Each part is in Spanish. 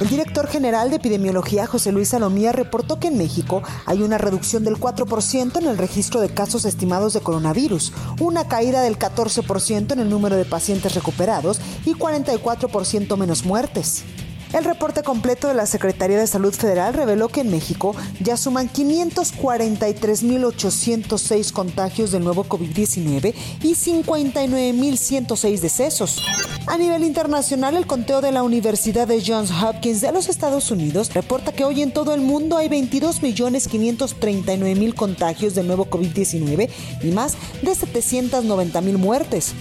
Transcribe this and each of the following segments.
El director general de epidemiología, José Luis Salomía, reportó que en México hay una reducción del 4% en el registro de casos estimados de coronavirus, una caída del 14% en el número de pacientes recuperados y 44% menos muertes. El reporte completo de la Secretaría de Salud Federal reveló que en México ya suman 543.806 contagios del nuevo COVID-19 y 59.106 decesos. A nivel internacional, el conteo de la Universidad de Johns Hopkins de los Estados Unidos reporta que hoy en todo el mundo hay 22.539.000 contagios del nuevo COVID-19 y más de 790.000 muertes.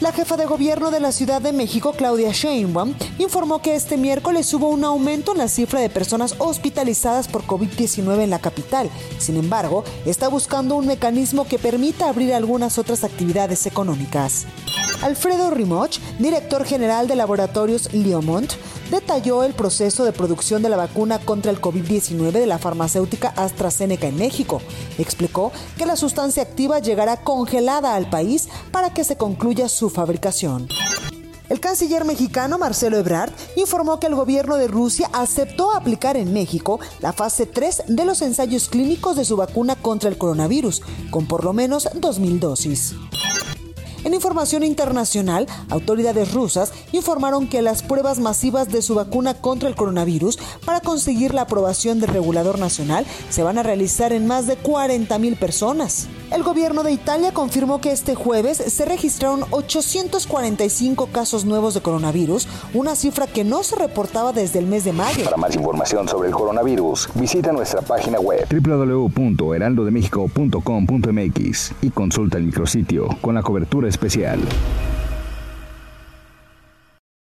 La jefa de gobierno de la Ciudad de México, Claudia Sheinbaum, informó que este miércoles hubo un aumento en la cifra de personas hospitalizadas por COVID-19 en la capital. Sin embargo, está buscando un mecanismo que permita abrir algunas otras actividades económicas. Alfredo Rimoch, director general de Laboratorios Liomont, detalló el proceso de producción de la vacuna contra el COVID-19 de la farmacéutica AstraZeneca en México. Explicó que la sustancia activa llegará congelada al país para que se concluya su fabricación. El canciller mexicano Marcelo Ebrard informó que el gobierno de Rusia aceptó aplicar en México la fase 3 de los ensayos clínicos de su vacuna contra el coronavirus, con por lo menos 2.000 dosis. En información internacional, autoridades rusas informaron que las pruebas masivas de su vacuna contra el coronavirus para conseguir la aprobación del regulador nacional se van a realizar en más de 40.000 personas. El gobierno de Italia confirmó que este jueves se registraron 845 casos nuevos de coronavirus, una cifra que no se reportaba desde el mes de mayo. Para más información sobre el coronavirus, visita nuestra página web www.heraldodemexico.com.mx y consulta el micrositio con la cobertura especial.